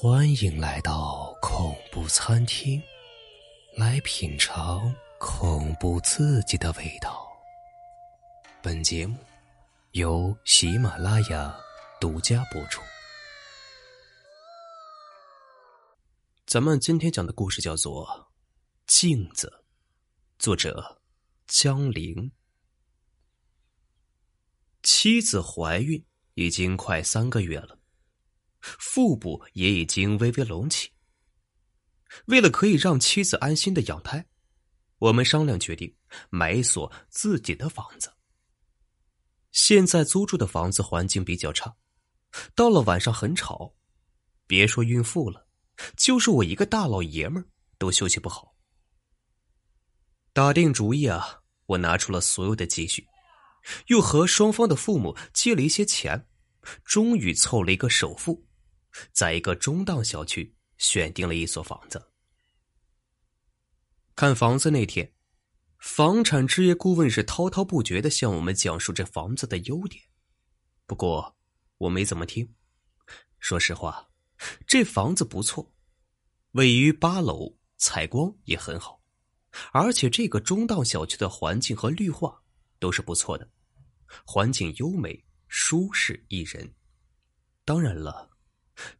欢迎来到恐怖餐厅，来品尝恐怖刺激的味道。本节目由喜马拉雅独家播出。咱们今天讲的故事叫做《镜子》，作者江玲。妻子怀孕已经快三个月了。腹部也已经微微隆起。为了可以让妻子安心的养胎，我们商量决定买一所自己的房子。现在租住的房子环境比较差，到了晚上很吵，别说孕妇了，就是我一个大老爷们儿都休息不好。打定主意啊，我拿出了所有的积蓄，又和双方的父母借了一些钱，终于凑了一个首付。在一个中档小区选定了一所房子。看房子那天，房产置业顾问是滔滔不绝的向我们讲述这房子的优点。不过我没怎么听。说实话，这房子不错，位于八楼，采光也很好，而且这个中档小区的环境和绿化都是不错的，环境优美、舒适宜人。当然了。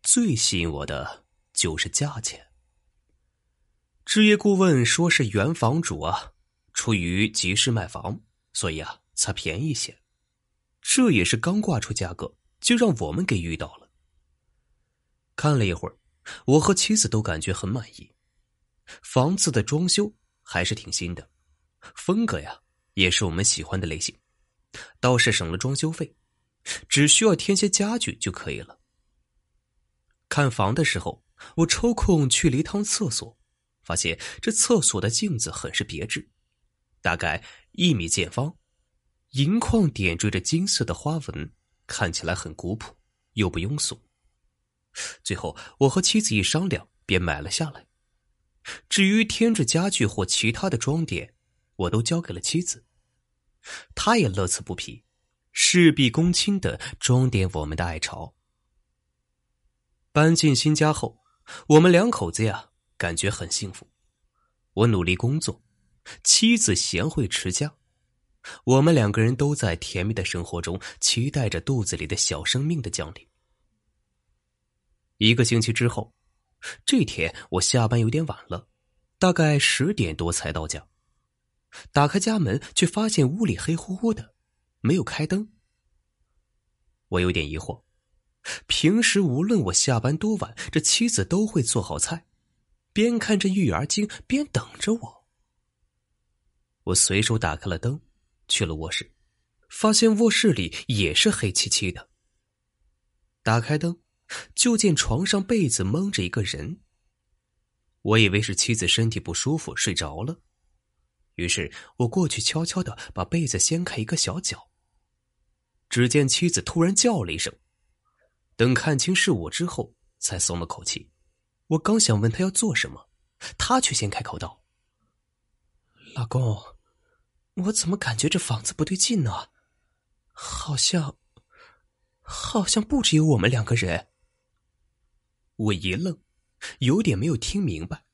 最吸引我的就是价钱。置业顾问说是原房主啊，出于急事卖房，所以啊才便宜些。这也是刚挂出价格，就让我们给遇到了。看了一会儿，我和妻子都感觉很满意。房子的装修还是挺新的，风格呀也是我们喜欢的类型，倒是省了装修费，只需要添些家具就可以了。看房的时候，我抽空去了一趟厕所，发现这厕所的镜子很是别致，大概一米见方，银框点缀着金色的花纹，看起来很古朴又不庸俗。最后，我和妻子一商量，便买了下来。至于添置家具或其他的装点，我都交给了妻子，她也乐此不疲，事必躬亲的装点我们的爱巢。搬进新家后，我们两口子呀，感觉很幸福。我努力工作，妻子贤惠持家，我们两个人都在甜蜜的生活中，期待着肚子里的小生命的降临。一个星期之后，这天我下班有点晚了，大概十点多才到家。打开家门，却发现屋里黑乎乎的，没有开灯。我有点疑惑。平时无论我下班多晚，这妻子都会做好菜，边看着育儿经边等着我。我随手打开了灯，去了卧室，发现卧室里也是黑漆漆的。打开灯，就见床上被子蒙着一个人。我以为是妻子身体不舒服睡着了，于是我过去悄悄的把被子掀开一个小角。只见妻子突然叫了一声。等看清是我之后，才松了口气。我刚想问他要做什么，他却先开口道：“老公，我怎么感觉这房子不对劲呢？好像，好像不只有我们两个人。”我一愣，有点没有听明白。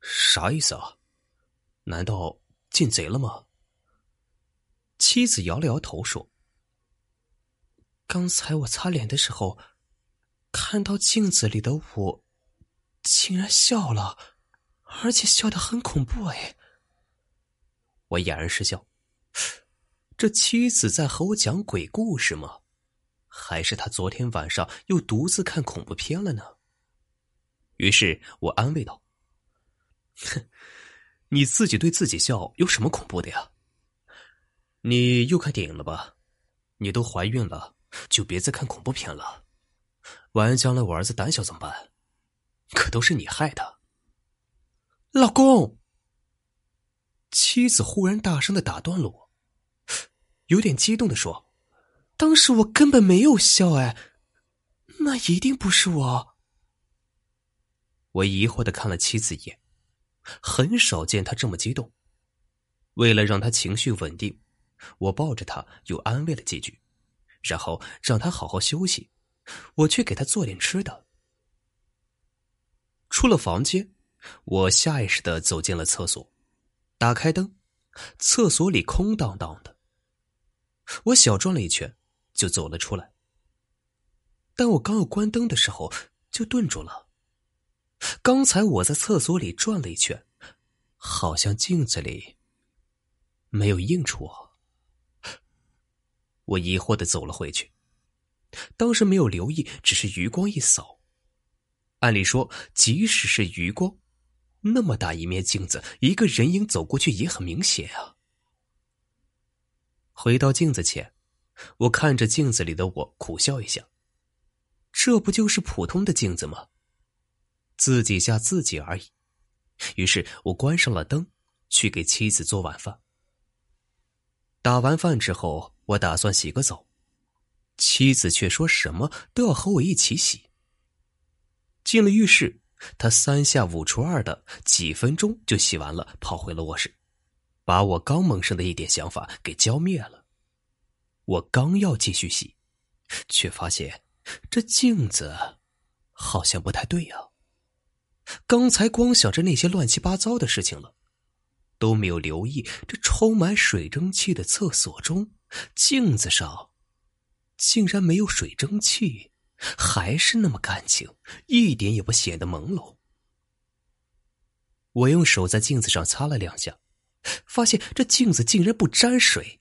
啥意思啊？难道进贼了吗？妻子摇了摇头说。刚才我擦脸的时候，看到镜子里的我，竟然笑了，而且笑得很恐怖哎！我哑然失笑，这妻子在和我讲鬼故事吗？还是他昨天晚上又独自看恐怖片了呢？于是我安慰道：“哼，你自己对自己笑有什么恐怖的呀？你又看电影了吧？你都怀孕了。”就别再看恐怖片了，万一将来我儿子胆小怎么办？可都是你害的，老公。妻子忽然大声的打断了我，有点激动的说：“当时我根本没有笑，哎，那一定不是我。”我疑惑的看了妻子一眼，很少见她这么激动。为了让她情绪稳定，我抱着她又安慰了几句。然后让他好好休息，我去给他做点吃的，出了房间，我下意识的走进了厕所，打开灯，厕所里空荡荡的。我小转了一圈，就走了出来。但我刚要关灯的时候，就顿住了。刚才我在厕所里转了一圈，好像镜子里没有映出我。我疑惑的走了回去，当时没有留意，只是余光一扫。按理说，即使是余光，那么大一面镜子，一个人影走过去也很明显啊。回到镜子前，我看着镜子里的我，苦笑一下。这不就是普通的镜子吗？自己吓自己而已。于是我关上了灯，去给妻子做晚饭。打完饭之后，我打算洗个澡，妻子却说什么都要和我一起洗。进了浴室，他三下五除二的几分钟就洗完了，跑回了卧室。把我刚萌生的一点想法给浇灭了。我刚要继续洗，却发现这镜子好像不太对呀。刚才光想着那些乱七八糟的事情了，都没有留意这充满水蒸气的厕所中，镜子上竟然没有水蒸气，还是那么干净，一点也不显得朦胧。我用手在镜子上擦了两下。发现这镜子竟然不沾水，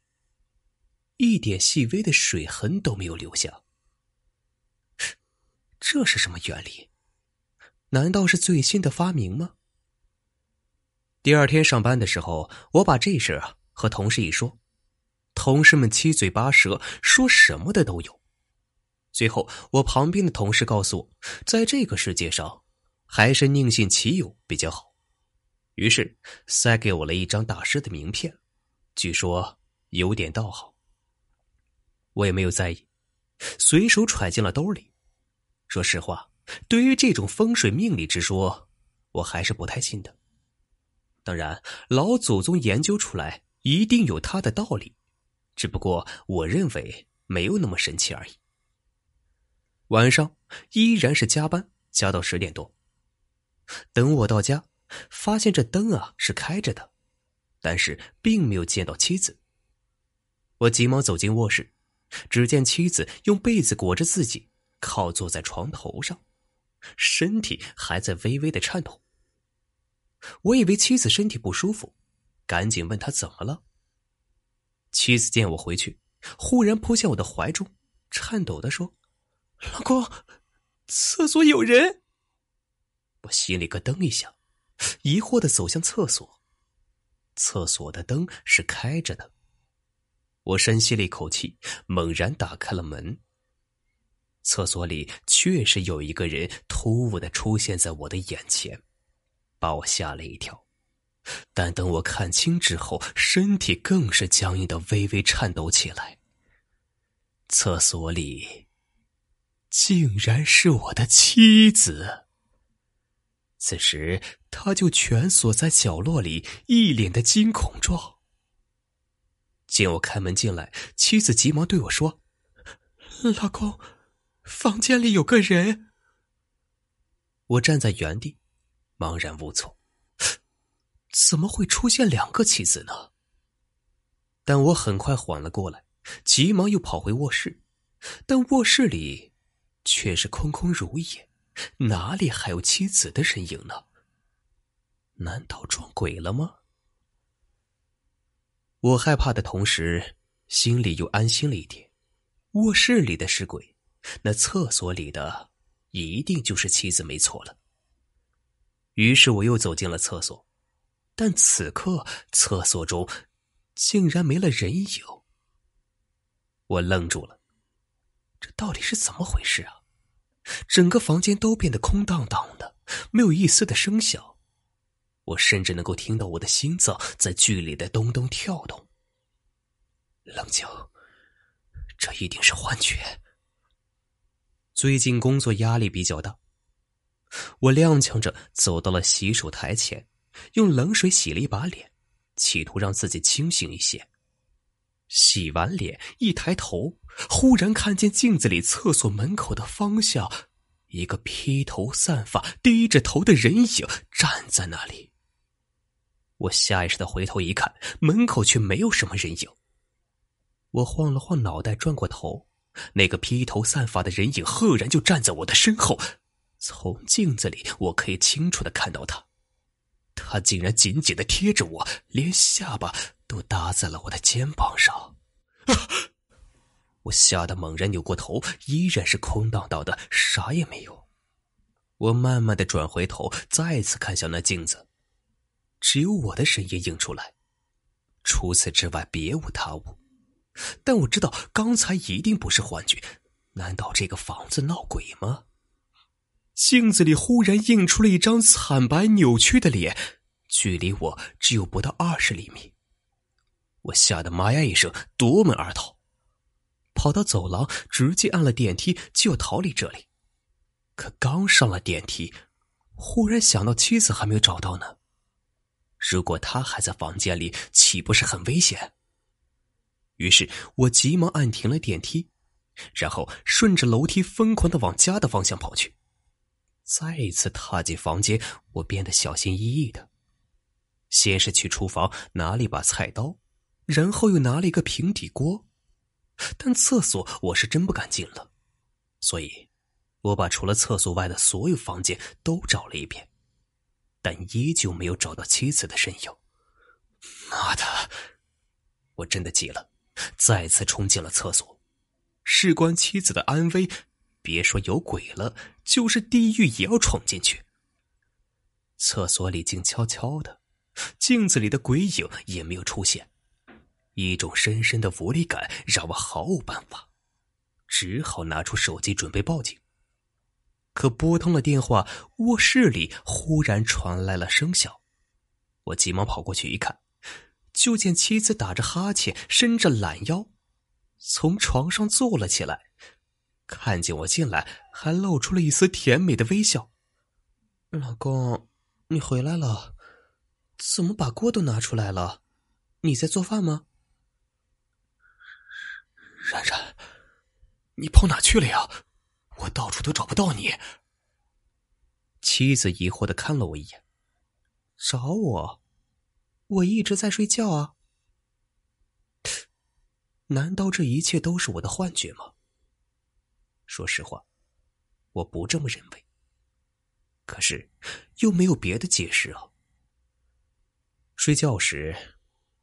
一点细微的水痕都没有留下。这是什么原理？难道是最新的发明吗？第二天上班的时候，我把这事啊和同事一说，同事们七嘴八舌，说什么的都有。最后，我旁边的同事告诉我，在这个世界上，还是宁信其有比较好。于是塞给我了一张大师的名片，据说有点道行。我也没有在意，随手揣进了兜里。说实话，对于这种风水命理之说，我还是不太信的。当然，老祖宗研究出来一定有他的道理，只不过我认为没有那么神奇而已。晚上依然是加班，加到十点多。等我到家。发现这灯啊是开着的，但是并没有见到妻子。我急忙走进卧室，只见妻子用被子裹着自己，靠坐在床头上，身体还在微微的颤抖。我以为妻子身体不舒服，赶紧问她怎么了。妻子见我回去，忽然扑向我的怀中，颤抖的说：“老公，厕所有人。”我心里咯噔一下。疑惑的走向厕所，厕所的灯是开着的。我深吸了一口气，猛然打开了门。厕所里确实有一个人突兀的出现在我的眼前，把我吓了一跳。但等我看清之后，身体更是僵硬的微微颤抖起来。厕所里，竟然是我的妻子。此时，他就蜷缩在角落里，一脸的惊恐状。见我开门进来，妻子急忙对我说：“老公，房间里有个人。”我站在原地，茫然无措。怎么会出现两个妻子呢？但我很快缓了过来，急忙又跑回卧室，但卧室里却是空空如也。哪里还有妻子的身影呢？难道撞鬼了吗？我害怕的同时，心里又安心了一点。卧室里的是鬼，那厕所里的一定就是妻子，没错了。于是我又走进了厕所，但此刻厕所中竟然没了人影。我愣住了，这到底是怎么回事啊？整个房间都变得空荡荡的，没有一丝的声响。我甚至能够听到我的心脏在剧烈的咚咚跳动。冷静，这一定是幻觉。最近工作压力比较大，我踉跄着走到了洗手台前，用冷水洗了一把脸，企图让自己清醒一些。洗完脸，一抬头，忽然看见镜子里厕所门口的方向，一个披头散发、低着头的人影站在那里。我下意识的回头一看，门口却没有什么人影。我晃了晃脑袋，转过头，那个披头散发的人影赫然就站在我的身后。从镜子里，我可以清楚的看到他，他竟然紧紧的贴着我，连下巴都搭在了我的肩膀上。我吓得猛然扭过头，依然是空荡荡的，啥也没有。我慢慢的转回头，再次看向那镜子，只有我的身影映出来，除此之外别无他物。但我知道刚才一定不是幻觉，难道这个房子闹鬼吗？镜子里忽然映出了一张惨白扭曲的脸，距离我只有不到二十厘米。我吓得妈呀一声，夺门而逃。跑到走廊，直接按了电梯，就要逃离这里。可刚上了电梯，忽然想到妻子还没有找到呢。如果他还在房间里，岂不是很危险？于是我急忙按停了电梯，然后顺着楼梯疯狂的往家的方向跑去。再一次踏进房间，我变得小心翼翼的。先是去厨房拿了一把菜刀，然后又拿了一个平底锅。但厕所我是真不敢进了，所以，我把除了厕所外的所有房间都找了一遍，但依旧没有找到妻子的身影。妈的！我真的急了，再次冲进了厕所，事关妻子的安危，别说有鬼了，就是地狱也要闯进去。厕所里静悄悄的，镜子里的鬼影也没有出现。一种深深的无力感让我毫无办法，只好拿出手机准备报警。可拨通了电话，卧室里忽然传来了声响。我急忙跑过去一看，就见妻子打着哈欠，伸着懒腰，从床上坐了起来，看见我进来，还露出了一丝甜美的微笑。老公，你回来了，怎么把锅都拿出来了？你在做饭吗？然然，你跑哪去了呀？我到处都找不到你。妻子疑惑的看了我一眼，找我？我一直在睡觉啊。难道这一切都是我的幻觉吗？说实话，我不这么认为。可是，又没有别的解释啊。睡觉时，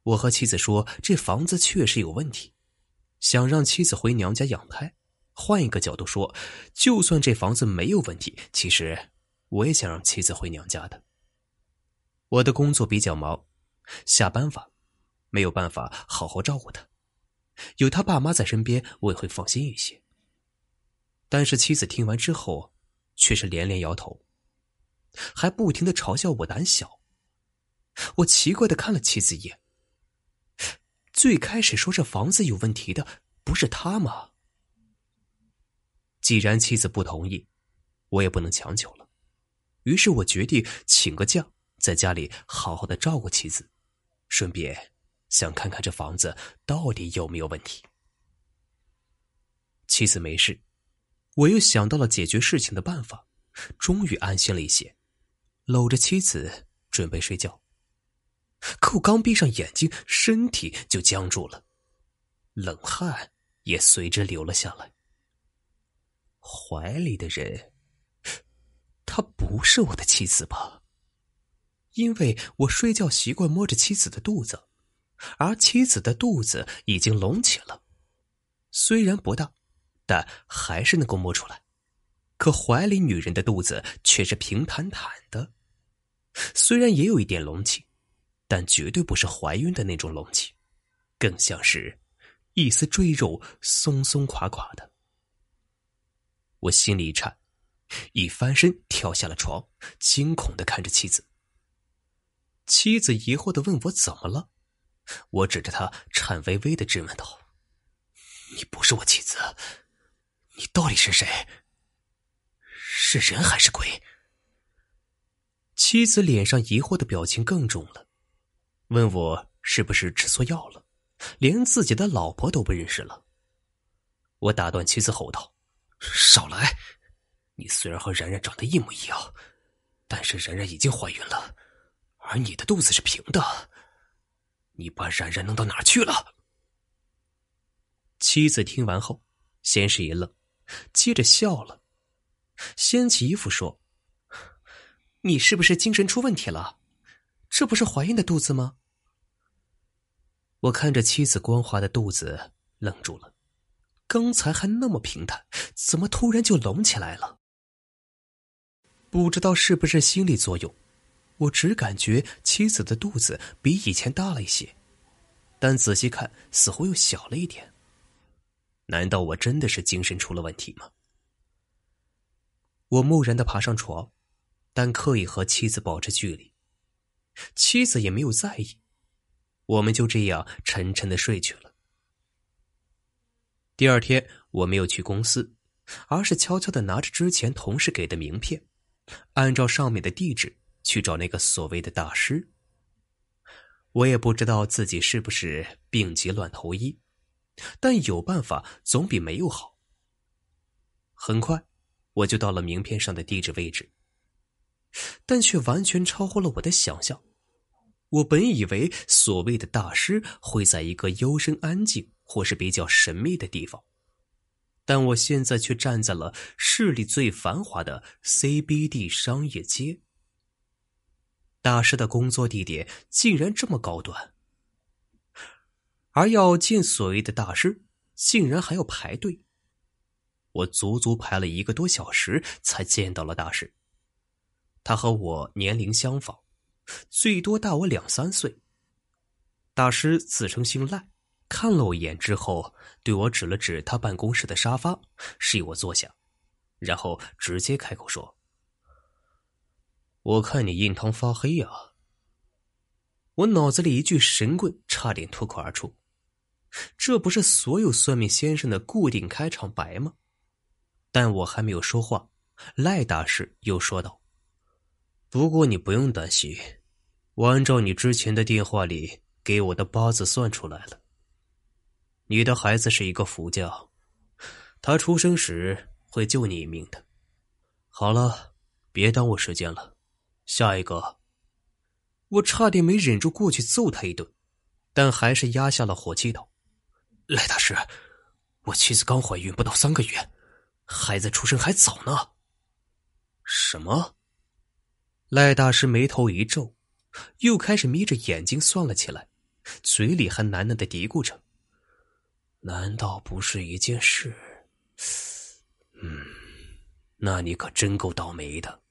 我和妻子说，这房子确实有问题。想让妻子回娘家养胎，换一个角度说，就算这房子没有问题，其实我也想让妻子回娘家的。我的工作比较忙，下班晚，没有办法好好照顾她，有他爸妈在身边，我也会放心一些。但是妻子听完之后，却是连连摇头，还不停的嘲笑我胆小。我奇怪的看了妻子一眼。最开始说这房子有问题的不是他吗？既然妻子不同意，我也不能强求了。于是我决定请个假，在家里好好的照顾妻子，顺便想看看这房子到底有没有问题。妻子没事，我又想到了解决事情的办法，终于安心了一些，搂着妻子准备睡觉。可我刚闭上眼睛，身体就僵住了，冷汗也随之流了下来。怀里的人，她不是我的妻子吧？因为我睡觉习惯摸着妻子的肚子，而妻子的肚子已经隆起了，虽然不大，但还是能够摸出来。可怀里女人的肚子却是平坦坦的，虽然也有一点隆起。但绝对不是怀孕的那种隆起，更像是一丝赘肉松松垮垮的。我心里一颤，一翻身跳下了床，惊恐的看着妻子。妻子疑惑的问我怎么了，我指着他，颤巍巍的质问道：“你不是我妻子，你到底是谁？是人还是鬼？”妻子脸上疑惑的表情更重了。问我是不是吃错药了，连自己的老婆都不认识了。我打断妻子吼道：“少来！你虽然和然然长得一模一样，但是然然已经怀孕了，而你的肚子是平的。你把然然弄到哪去了？妻子听完后，先是一愣，接着笑了，掀起衣服说：“你是不是精神出问题了？这不是怀孕的肚子吗？”我看着妻子光滑的肚子，愣住了。刚才还那么平坦，怎么突然就隆起来了？不知道是不是心理作用，我只感觉妻子的肚子比以前大了一些，但仔细看似乎又小了一点。难道我真的是精神出了问题吗？我木然的爬上床，但刻意和妻子保持距离，妻子也没有在意，我们就这样沉沉的睡去了。第二天，我没有去公司，而是悄悄的拿着之前同事给的名片。按照上面的地址去找那个所谓的大师。我也不知道自己是不是病急乱投医，但有办法总比没有好。很快，我就到了名片上的地址位置，但却完全超乎了我的想象。我本以为所谓的大师会在一个幽深安静或是比较神秘的地方。但我现在却站在了市里最繁华的 CBD 商业街。大师的工作地点竟然这么高端，而要见所谓的大师，竟然还要排队。我足足排了一个多小时才见到了大师。他和我年龄相仿，最多大我两三岁。大师自称姓赖。看了我一眼之后，对我指了指他办公室的沙发，示意我坐下，然后直接开口说：“我看你印堂发黑呀。”我脑子里一句神棍差点脱口而出，这不是所有算命先生的固定开场白吗？但我还没有说话，赖大师又说道：“不过你不用担心，我按照你之前的电话里给我的八字算出来了。”你的孩子是一个福将，他出生时会救你一命的。好了，别耽误时间了，下一个。我差点没忍住过去揍他一顿，但还是压下了火气道：“赖大师，我妻子刚怀孕不到三个月，孩子出生还早呢。”什么？赖大师眉头一皱，又开始眯着眼睛算了起来，嘴里还喃喃的嘀咕着。难道不是一件事？嗯，那你可真够倒霉的。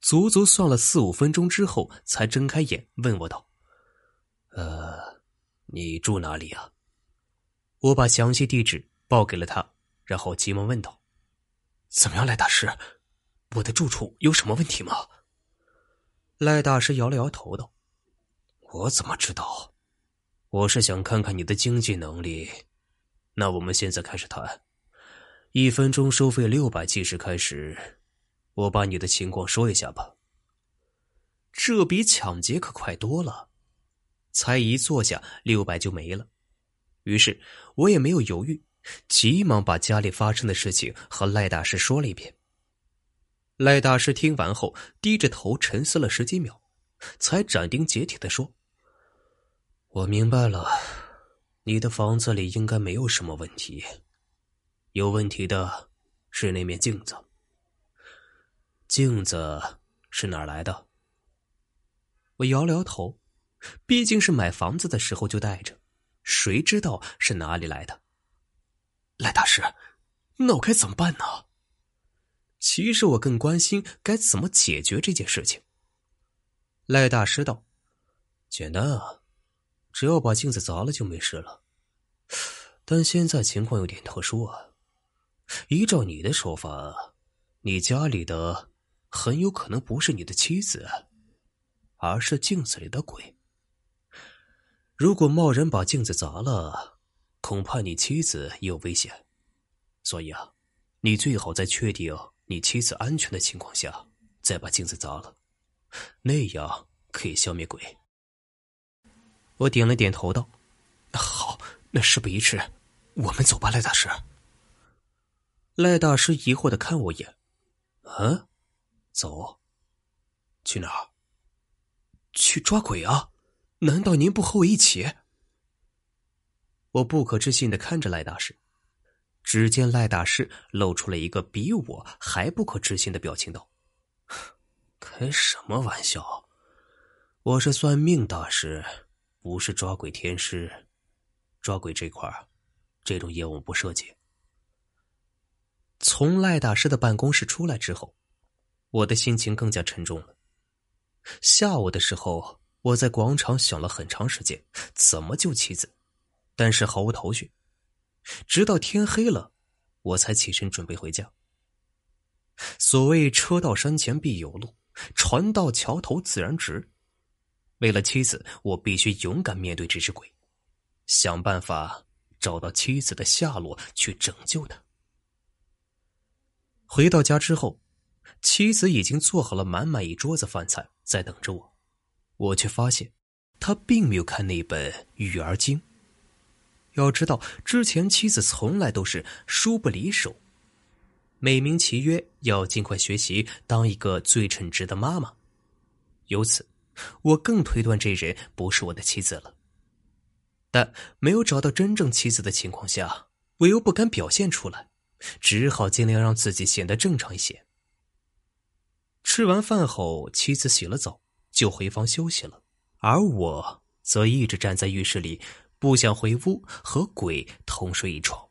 足足算了四五分钟之后，才睁开眼，问我道：“呃，你住哪里啊？”我把详细地址报给了他，然后急忙问道：“怎么样，赖大师？我的住处有什么问题吗？”赖大师摇了摇头道：“我怎么知道？”我是想看看你的经济能力，那我们现在开始谈，一分钟收费六百，计时开始。我把你的情况说一下吧。这比抢劫可快多了，才一坐下，六百就没了。于是我也没有犹豫，急忙把家里发生的事情和赖大师说了一遍。赖大师听完后，低着头沉思了十几秒，才斩钉截铁的说。我明白了，你的房子里应该没有什么问题，有问题的是那面镜子。镜子是哪儿来的？我摇了摇头，毕竟是买房子的时候就带着，谁知道是哪里来的？赖大师，那我该怎么办呢？其实我更关心该怎么解决这件事情。赖大师道：“简单啊。”只要把镜子砸了就没事了，但现在情况有点特殊啊。依照你的说法，你家里的很有可能不是你的妻子，而是镜子里的鬼。如果贸然把镜子砸了，恐怕你妻子也有危险。所以啊，你最好在确定你妻子安全的情况下，再把镜子砸了，那样可以消灭鬼。我点了点头，道：“好，那事不宜迟，我们走吧，赖大师。”赖大师疑惑的看我一眼：“嗯，走，去哪儿？去抓鬼啊？难道您不和我一起？”我不可置信的看着赖大师，只见赖大师露出了一个比我还不可置信的表情，道：“开什么玩笑？我是算命大师，不是抓鬼天师。抓鬼这块这种业务不涉及。”从赖大师的办公室出来之后，我的心情更加沉重了。下午的时候，我在广场想了很长时间，怎么救妻子。但是毫无头绪，直到天黑了，我才起身准备回家。所谓“车到山前必有路，船到桥头自然直”，为了妻子，我必须勇敢面对这只鬼，想办法找到妻子的下落，去拯救她。回到家之后，妻子已经做好了满满一桌子饭菜在等着我，我却发现，他并没有看那本《育儿经》。要知道，之前妻子从来都是书不离手，美名其曰要尽快学习当一个最称职的妈妈。由此，我更推断这人不是我的妻子了。但没有找到真正妻子的情况下，我又不敢表现出来，只好尽量让自己显得正常一些。吃完饭后，妻子洗了澡就回房休息了，而我则一直站在浴室里。不想回屋和鬼同睡一床。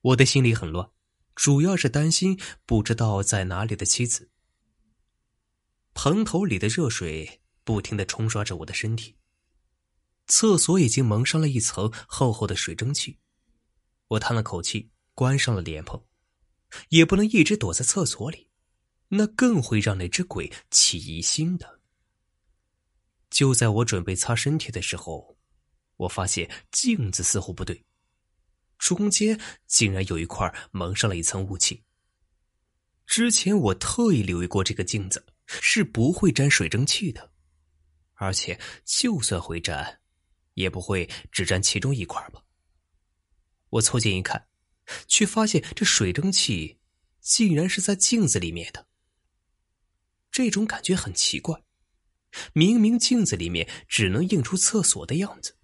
我的心里很乱，主要是担心不知道在哪里的妻子。盆头里的热水不停的冲刷着我的身体，厕所已经蒙上了一层厚厚的水蒸气。我叹了口气，关上了莲蓬，也不能一直躲在厕所里，那更会让那只鬼起疑心的。就在我准备擦身体的时候。我发现镜子似乎不对，中间竟然有一块蒙上了一层雾气。之前我特意留意过，这个镜子是不会沾水蒸气的，而且就算会沾，也不会只沾其中一块吧。我凑近一看，却发现这水蒸气竟然是在镜子里面的。这种感觉很奇怪，明明镜子里面只能映出厕所的样子。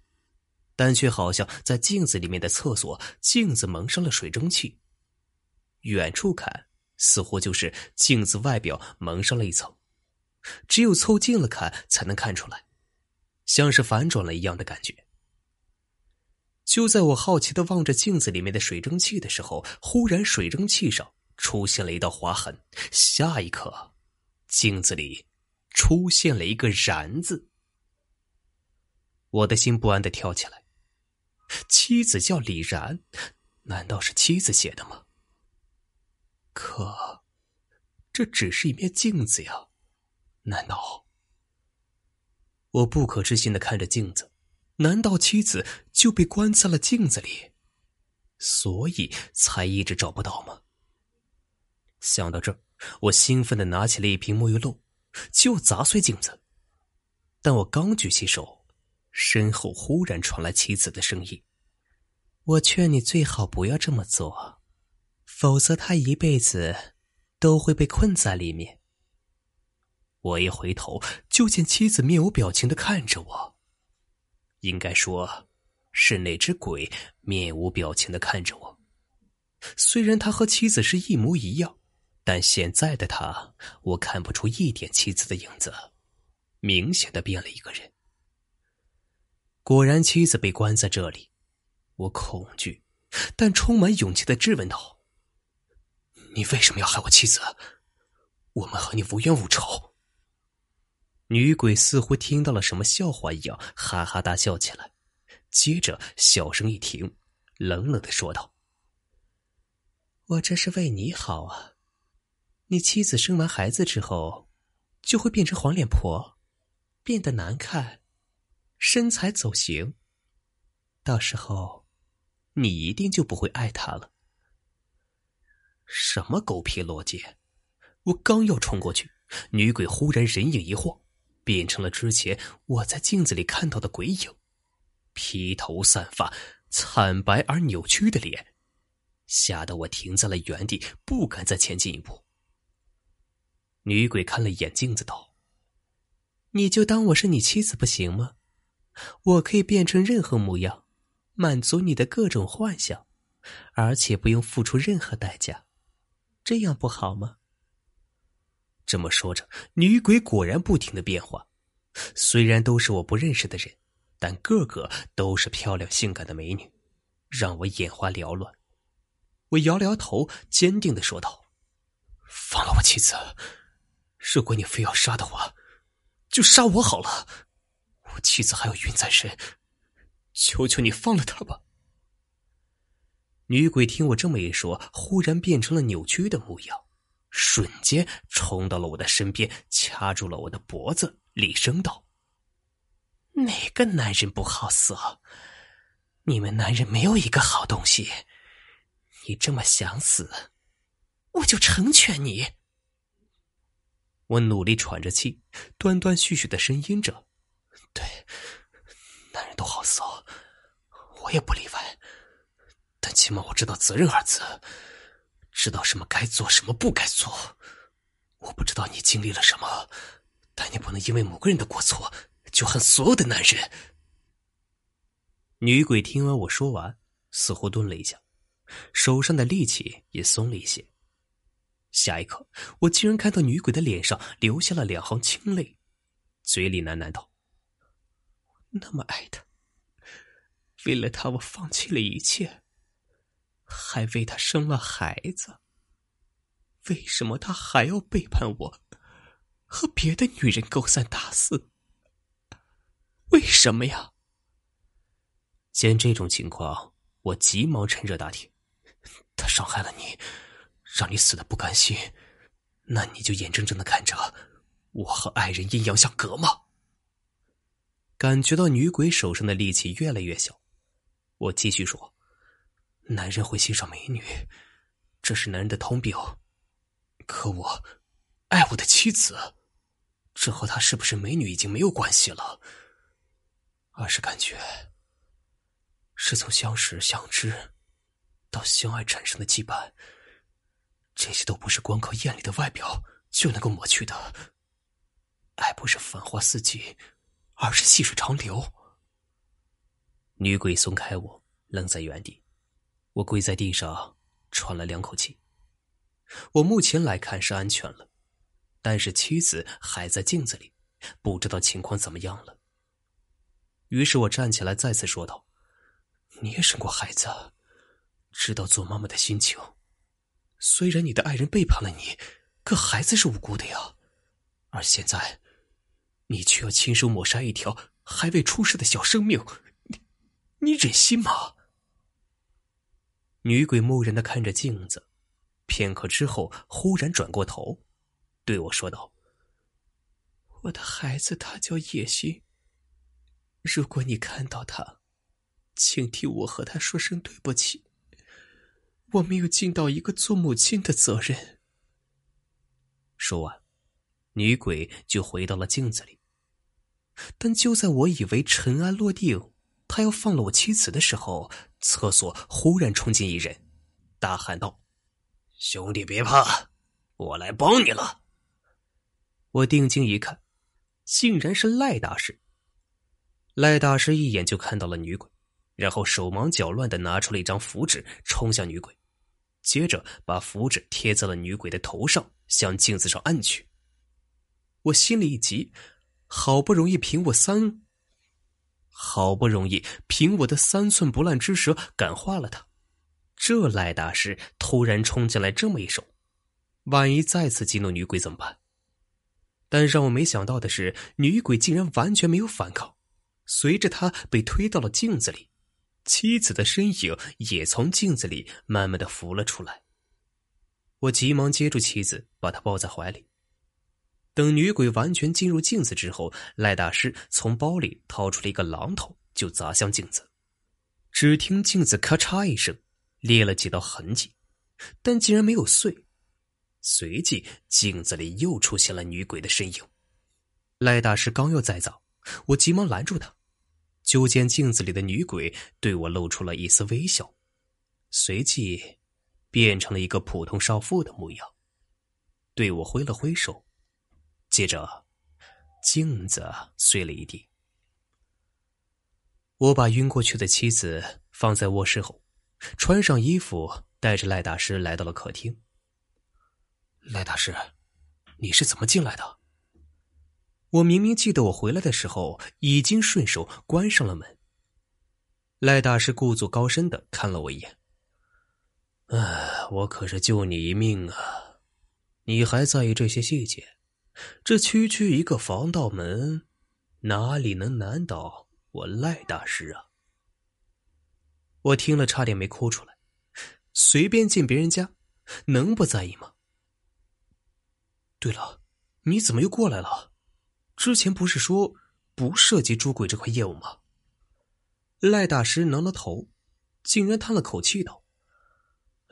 但却好像在镜子里面的厕所，镜子蒙上了水蒸气。远处看，似乎就是镜子外表蒙上了一层，只有凑近了看才能看出来，像是反转了一样的感觉。就在我好奇的望着镜子里面的水蒸气的时候，忽然水蒸气上出现了一道划痕，下一刻，镜子里出现了一个“然”字。我的心不安的跳起来。妻子叫李然，难道是妻子写的吗？可，这只是一面镜子呀，难道？我不可置信的看着镜子，难道妻子就被关在了镜子里，所以才一直找不到吗？想到这儿，我兴奋的拿起了一瓶沐浴露，就砸碎镜子，但我刚举起手。身后忽然传来妻子的声音：“我劝你最好不要这么做，否则他一辈子都会被困在里面。”我一回头，就见妻子面无表情的看着我。应该说，是那只鬼面无表情的看着我。虽然他和妻子是一模一样，但现在的他，我看不出一点妻子的影子，明显的变了一个人。果然，妻子被关在这里。我恐惧，但充满勇气的质问道：“你为什么要害我妻子？我们和你无冤无仇。”女鬼似乎听到了什么笑话一样，哈哈大笑起来，接着笑声一停，冷冷的说道：“我这是为你好啊！你妻子生完孩子之后，就会变成黄脸婆，变得难看。”身材走形，到时候你一定就不会爱她了。什么狗屁逻辑！我刚要冲过去，女鬼忽然人影一晃，变成了之前我在镜子里看到的鬼影，披头散发，惨白而扭曲的脸，吓得我停在了原地，不敢再前进一步。女鬼看了一眼镜子，道：“你就当我是你妻子不行吗？我可以变成任何模样，满足你的各种幻想，而且不用付出任何代价，这样不好吗？”这么说着，女鬼果然不停的变化，虽然都是我不认识的人，但个个都是漂亮性感的美女，让我眼花缭乱。我摇了摇头，坚定的说道：“放了我妻子！如果你非要杀的话，就杀我好了。我妻子还有孕在身，求求你放了她吧。”女鬼听我这么一说，忽然变成了扭曲的模样，瞬间冲到了我的身边，掐住了我的脖子，厉声道：“哪个男人不好色？你们男人没有一个好东西。”你这么想死，我就成全你。我努力喘着气，断断续续的呻吟着。对，男人都好骚，我也不例外。但起码我知道“责任”二字，知道什么该做，什么不该做。我不知道你经历了什么，但你不能因为某个人的过错就恨所有的男人。女鬼听完我说完，似乎顿了一下。手上的力气也松了一些。下一刻，我竟然看到女鬼的脸上流下了两行清泪，嘴里喃喃道：“那么爱他，为了他我放弃了一切，还为他生了孩子。为什么他还要背叛我，和别的女人勾三搭四？为什么呀？”见这种情况，我急忙趁热打铁。他伤害了你，让你死的不甘心，那你就眼睁睁的看着我和爱人阴阳相隔吗？感觉到女鬼手上的力气越来越小，我继续说：“男人会欣赏美女，这是男人的通病。可我爱我的妻子，这和她是不是美女已经没有关系了，而是感觉是从相识相知。”到相爱产生的羁绊，这些都不是光靠艳丽的外表就能够抹去的。爱不是繁花似锦，而是细水长流。女鬼松开我，愣在原地。我跪在地上，喘了两口气。我目前来看是安全了，但是妻子还在镜子里，不知道情况怎么样了。于是我站起来，再次说道：“你也生过孩子。”知道做妈妈的心情，虽然你的爱人背叛了你，可孩子是无辜的呀。而现在，你却要亲手抹杀一条还未出世的小生命，你你忍心吗？女鬼木然的看着镜子，片刻之后，忽然转过头，对我说道：“我的孩子，他叫叶心。如果你看到他，请替我和他说声对不起。”我没有尽到一个做母亲的责任。说完，女鬼就回到了镜子里。但就在我以为尘埃落定，他要放了我妻子的时候，厕所忽然冲进一人，大喊道：“兄弟，别怕，我来帮你了。”我定睛一看，竟然是赖大师。赖大师一眼就看到了女鬼，然后手忙脚乱的拿出了一张符纸，冲向女鬼。接着把符纸贴在了女鬼的头上，向镜子上按去。我心里一急，好不容易凭我三，好不容易凭我的三寸不烂之舌感化了他，这赖大师突然冲进来这么一手，万一再次激怒女鬼怎么办？但让我没想到的是，女鬼竟然完全没有反抗，随着他被推到了镜子里。妻子的身影也从镜子里慢慢的浮了出来。我急忙接住妻子，把她抱在怀里。等女鬼完全进入镜子之后，赖大师从包里掏出了一个榔头，就砸向镜子。只听镜子咔嚓一声，裂了几道痕迹，但竟然没有碎。随即，镜子里又出现了女鬼的身影。赖大师刚要再砸，我急忙拦住他。就见镜子里的女鬼对我露出了一丝微笑，随即变成了一个普通少妇的模样，对我挥了挥手，接着镜子碎了一地。我把晕过去的妻子放在卧室后，穿上衣服，带着赖大师来到了客厅。赖大师，你是怎么进来的？我明明记得我回来的时候已经顺手关上了门。赖大师故作高深的看了我一眼。哎，我可是救你一命啊！你还在意这些细节？这区区一个防盗门，哪里能难倒我赖大师啊？我听了差点没哭出来。随便进别人家，能不在意吗？对了，你怎么又过来了？之前不是说不涉及捉鬼这块业务吗？赖大师挠挠头，竟然叹了口气道：“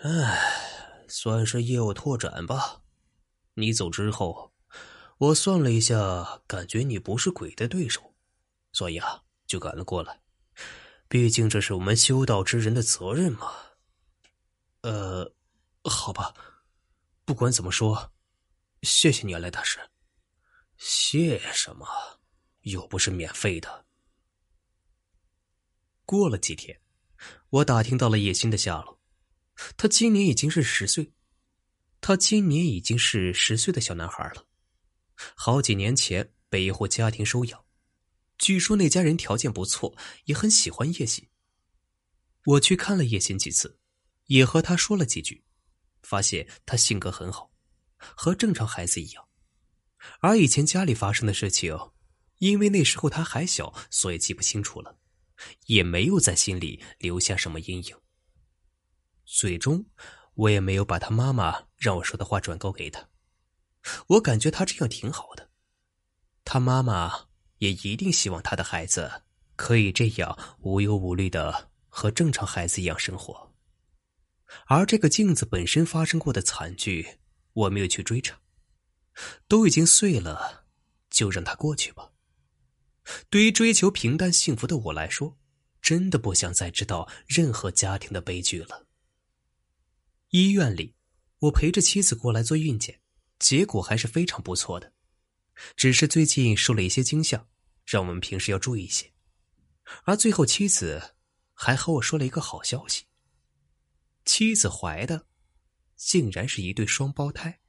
唉，算是业务拓展吧。你走之后，我算了一下，感觉你不是鬼的对手，所以啊，就赶了过来。毕竟这是我们修道之人的责任嘛。呃，好吧，不管怎么说，谢谢你啊，赖大师。谢什么？又不是免费的。”过了几天，我打听到了叶欣的下落。他今年已经是十岁，他今年已经是十岁的小男孩了。好几年前被一户家庭收养，据说那家人条件不错，也很喜欢叶欣。我去看了叶欣几次，也和他说了几句，发现他性格很好，和正常孩子一样。而以前家里发生的事情，因为那时候他还小，所以记不清楚了。也没有在心里留下什么阴影。最终，我也没有把他妈妈让我说的话转告给他。我感觉他这样挺好的，他妈妈也一定希望他的孩子可以这样无忧无虑的和正常孩子一样生活。而这个镜子本身发生过的惨剧，我没有去追查，都已经碎了，就让它过去吧。对于追求平淡幸福的我来说，真的不想再知道任何家庭的悲剧了。医院里，我陪着妻子过来做孕检，结果还是非常不错的，只是最近受了一些惊吓，让我们平时要注意一些。而最后，妻子还和我说了一个好消息：妻子怀的，竟然是一对双胞胎。